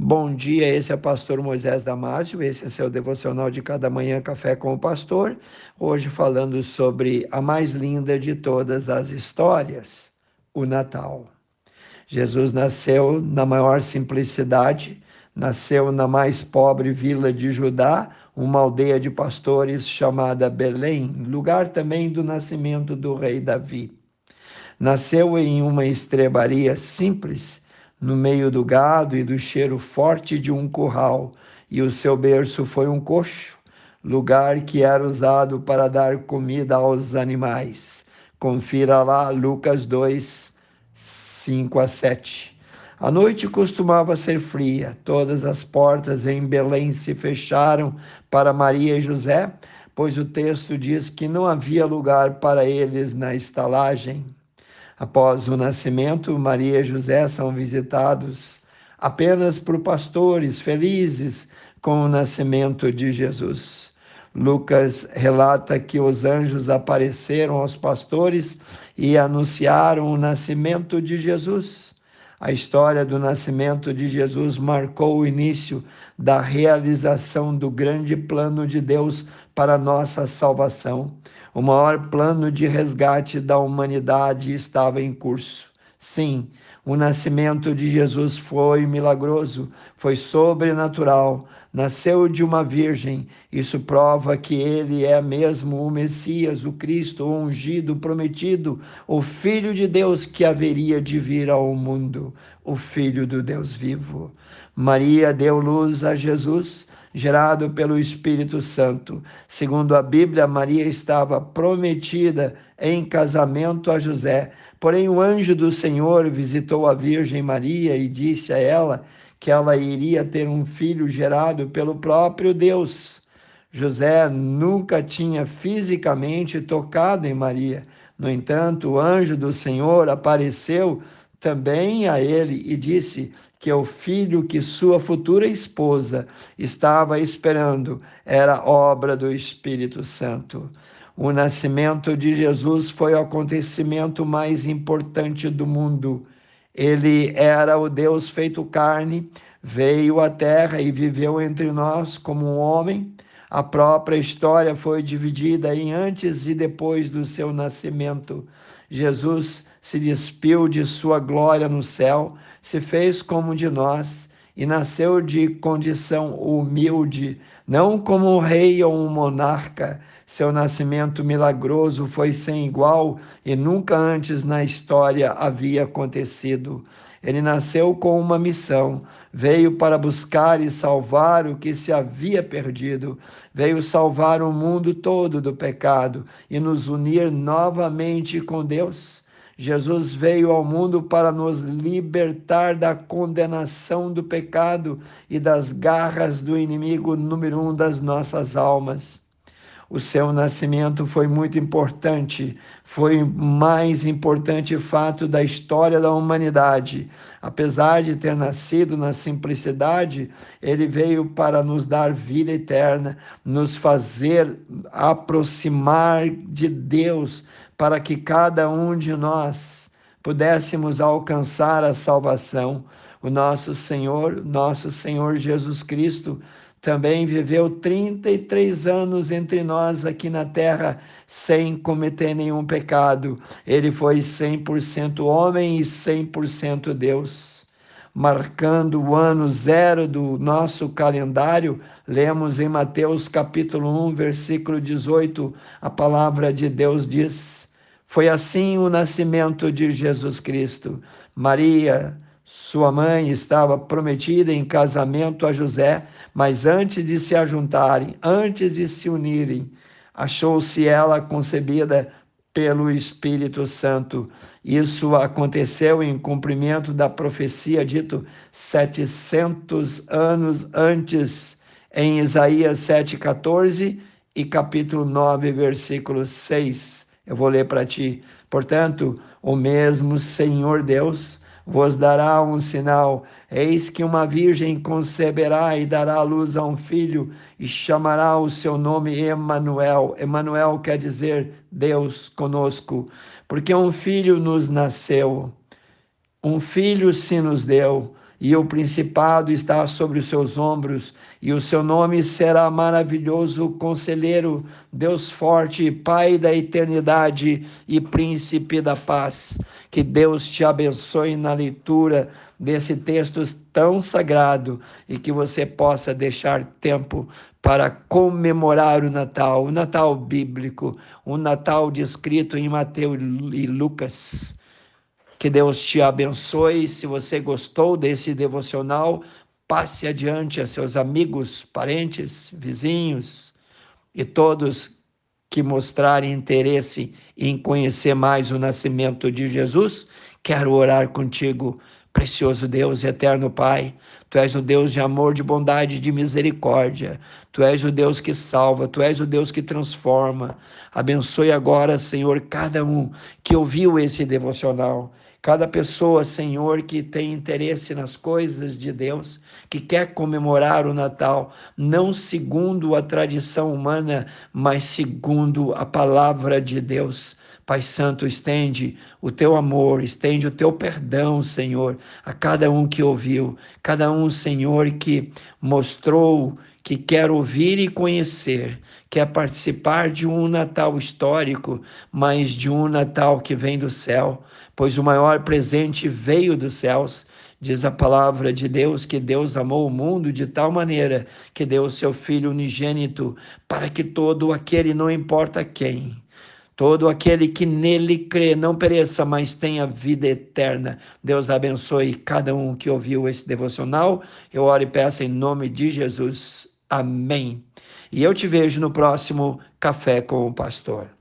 Bom dia, esse é o pastor Moisés Damásio, esse é seu devocional de cada manhã Café com o Pastor. Hoje falando sobre a mais linda de todas as histórias, o Natal. Jesus nasceu na maior simplicidade, nasceu na mais pobre vila de Judá, uma aldeia de pastores chamada Belém, lugar também do nascimento do rei Davi. Nasceu em uma estrebaria simples, no meio do gado e do cheiro forte de um curral, e o seu berço foi um coxo, lugar que era usado para dar comida aos animais. Confira lá Lucas 2, 5 a 7. A noite costumava ser fria, todas as portas em Belém se fecharam para Maria e José, pois o texto diz que não havia lugar para eles na estalagem. Após o nascimento, Maria e José são visitados apenas por pastores felizes com o nascimento de Jesus. Lucas relata que os anjos apareceram aos pastores e anunciaram o nascimento de Jesus. A história do nascimento de Jesus marcou o início da realização do grande plano de Deus para nossa salvação. O maior plano de resgate da humanidade estava em curso. Sim, o nascimento de Jesus foi milagroso, foi sobrenatural, nasceu de uma virgem. Isso prova que ele é mesmo o Messias, o Cristo, o ungido, prometido, o Filho de Deus que haveria de vir ao mundo, o Filho do Deus vivo. Maria deu luz a Jesus gerado pelo Espírito Santo. Segundo a Bíblia, Maria estava prometida em casamento a José. Porém, o anjo do Senhor visitou a Virgem Maria e disse a ela que ela iria ter um filho gerado pelo próprio Deus. José nunca tinha fisicamente tocado em Maria. No entanto, o anjo do Senhor apareceu também a ele e disse que o filho que sua futura esposa estava esperando era obra do Espírito Santo. O nascimento de Jesus foi o acontecimento mais importante do mundo. Ele era o Deus feito carne, veio à terra e viveu entre nós como um homem. A própria história foi dividida em antes e depois do seu nascimento. Jesus se despiu de sua glória no céu, se fez como de nós e nasceu de condição humilde, não como um rei ou um monarca. Seu nascimento milagroso foi sem igual e nunca antes na história havia acontecido. Ele nasceu com uma missão, veio para buscar e salvar o que se havia perdido, veio salvar o mundo todo do pecado e nos unir novamente com Deus. Jesus veio ao mundo para nos libertar da condenação do pecado e das garras do inimigo número um das nossas almas. O seu nascimento foi muito importante, foi o mais importante fato da história da humanidade. Apesar de ter nascido na simplicidade, ele veio para nos dar vida eterna, nos fazer aproximar de Deus, para que cada um de nós pudéssemos alcançar a salvação. O nosso Senhor, nosso Senhor Jesus Cristo, também viveu 33 anos entre nós aqui na terra sem cometer nenhum pecado. Ele foi 100% homem e 100% Deus. Marcando o ano zero do nosso calendário, lemos em Mateus capítulo 1, versículo 18, a palavra de Deus diz: foi assim o nascimento de Jesus Cristo. Maria, sua mãe, estava prometida em casamento a José, mas antes de se ajuntarem, antes de se unirem, achou-se ela concebida pelo Espírito Santo. Isso aconteceu em cumprimento da profecia dito 700 anos antes, em Isaías 7,14 e capítulo 9, versículo 6. Eu vou ler para ti. Portanto, o mesmo Senhor Deus vos dará um sinal: eis que uma virgem conceberá e dará à luz a um filho, e chamará o seu nome Emanuel. Emanuel quer dizer Deus conosco, porque um filho nos nasceu, um filho se nos deu e o principado está sobre os seus ombros, e o seu nome será maravilhoso conselheiro, Deus forte, Pai da eternidade e príncipe da paz. Que Deus te abençoe na leitura desse texto tão sagrado e que você possa deixar tempo para comemorar o Natal, o Natal bíblico, o Natal descrito em Mateus e Lucas. Que Deus te abençoe. Se você gostou desse devocional, passe adiante a seus amigos, parentes, vizinhos e todos que mostrarem interesse em conhecer mais o nascimento de Jesus. Quero orar contigo, precioso Deus e eterno Pai. Tu és o Deus de amor, de bondade, de misericórdia. Tu és o Deus que salva, tu és o Deus que transforma. Abençoe agora, Senhor, cada um que ouviu esse devocional Cada pessoa, Senhor, que tem interesse nas coisas de Deus, que quer comemorar o Natal, não segundo a tradição humana, mas segundo a palavra de Deus. Pai Santo, estende o teu amor, estende o teu perdão, Senhor, a cada um que ouviu, cada um, Senhor, que mostrou que quer ouvir e conhecer, quer participar de um Natal histórico, mas de um Natal que vem do céu, pois o maior presente veio dos céus. Diz a palavra de Deus que Deus amou o mundo de tal maneira que deu o seu Filho unigênito para que todo aquele, não importa quem, Todo aquele que nele crê não pereça, mas tenha vida eterna. Deus abençoe cada um que ouviu esse devocional. Eu oro e peço em nome de Jesus. Amém. E eu te vejo no próximo Café com o Pastor.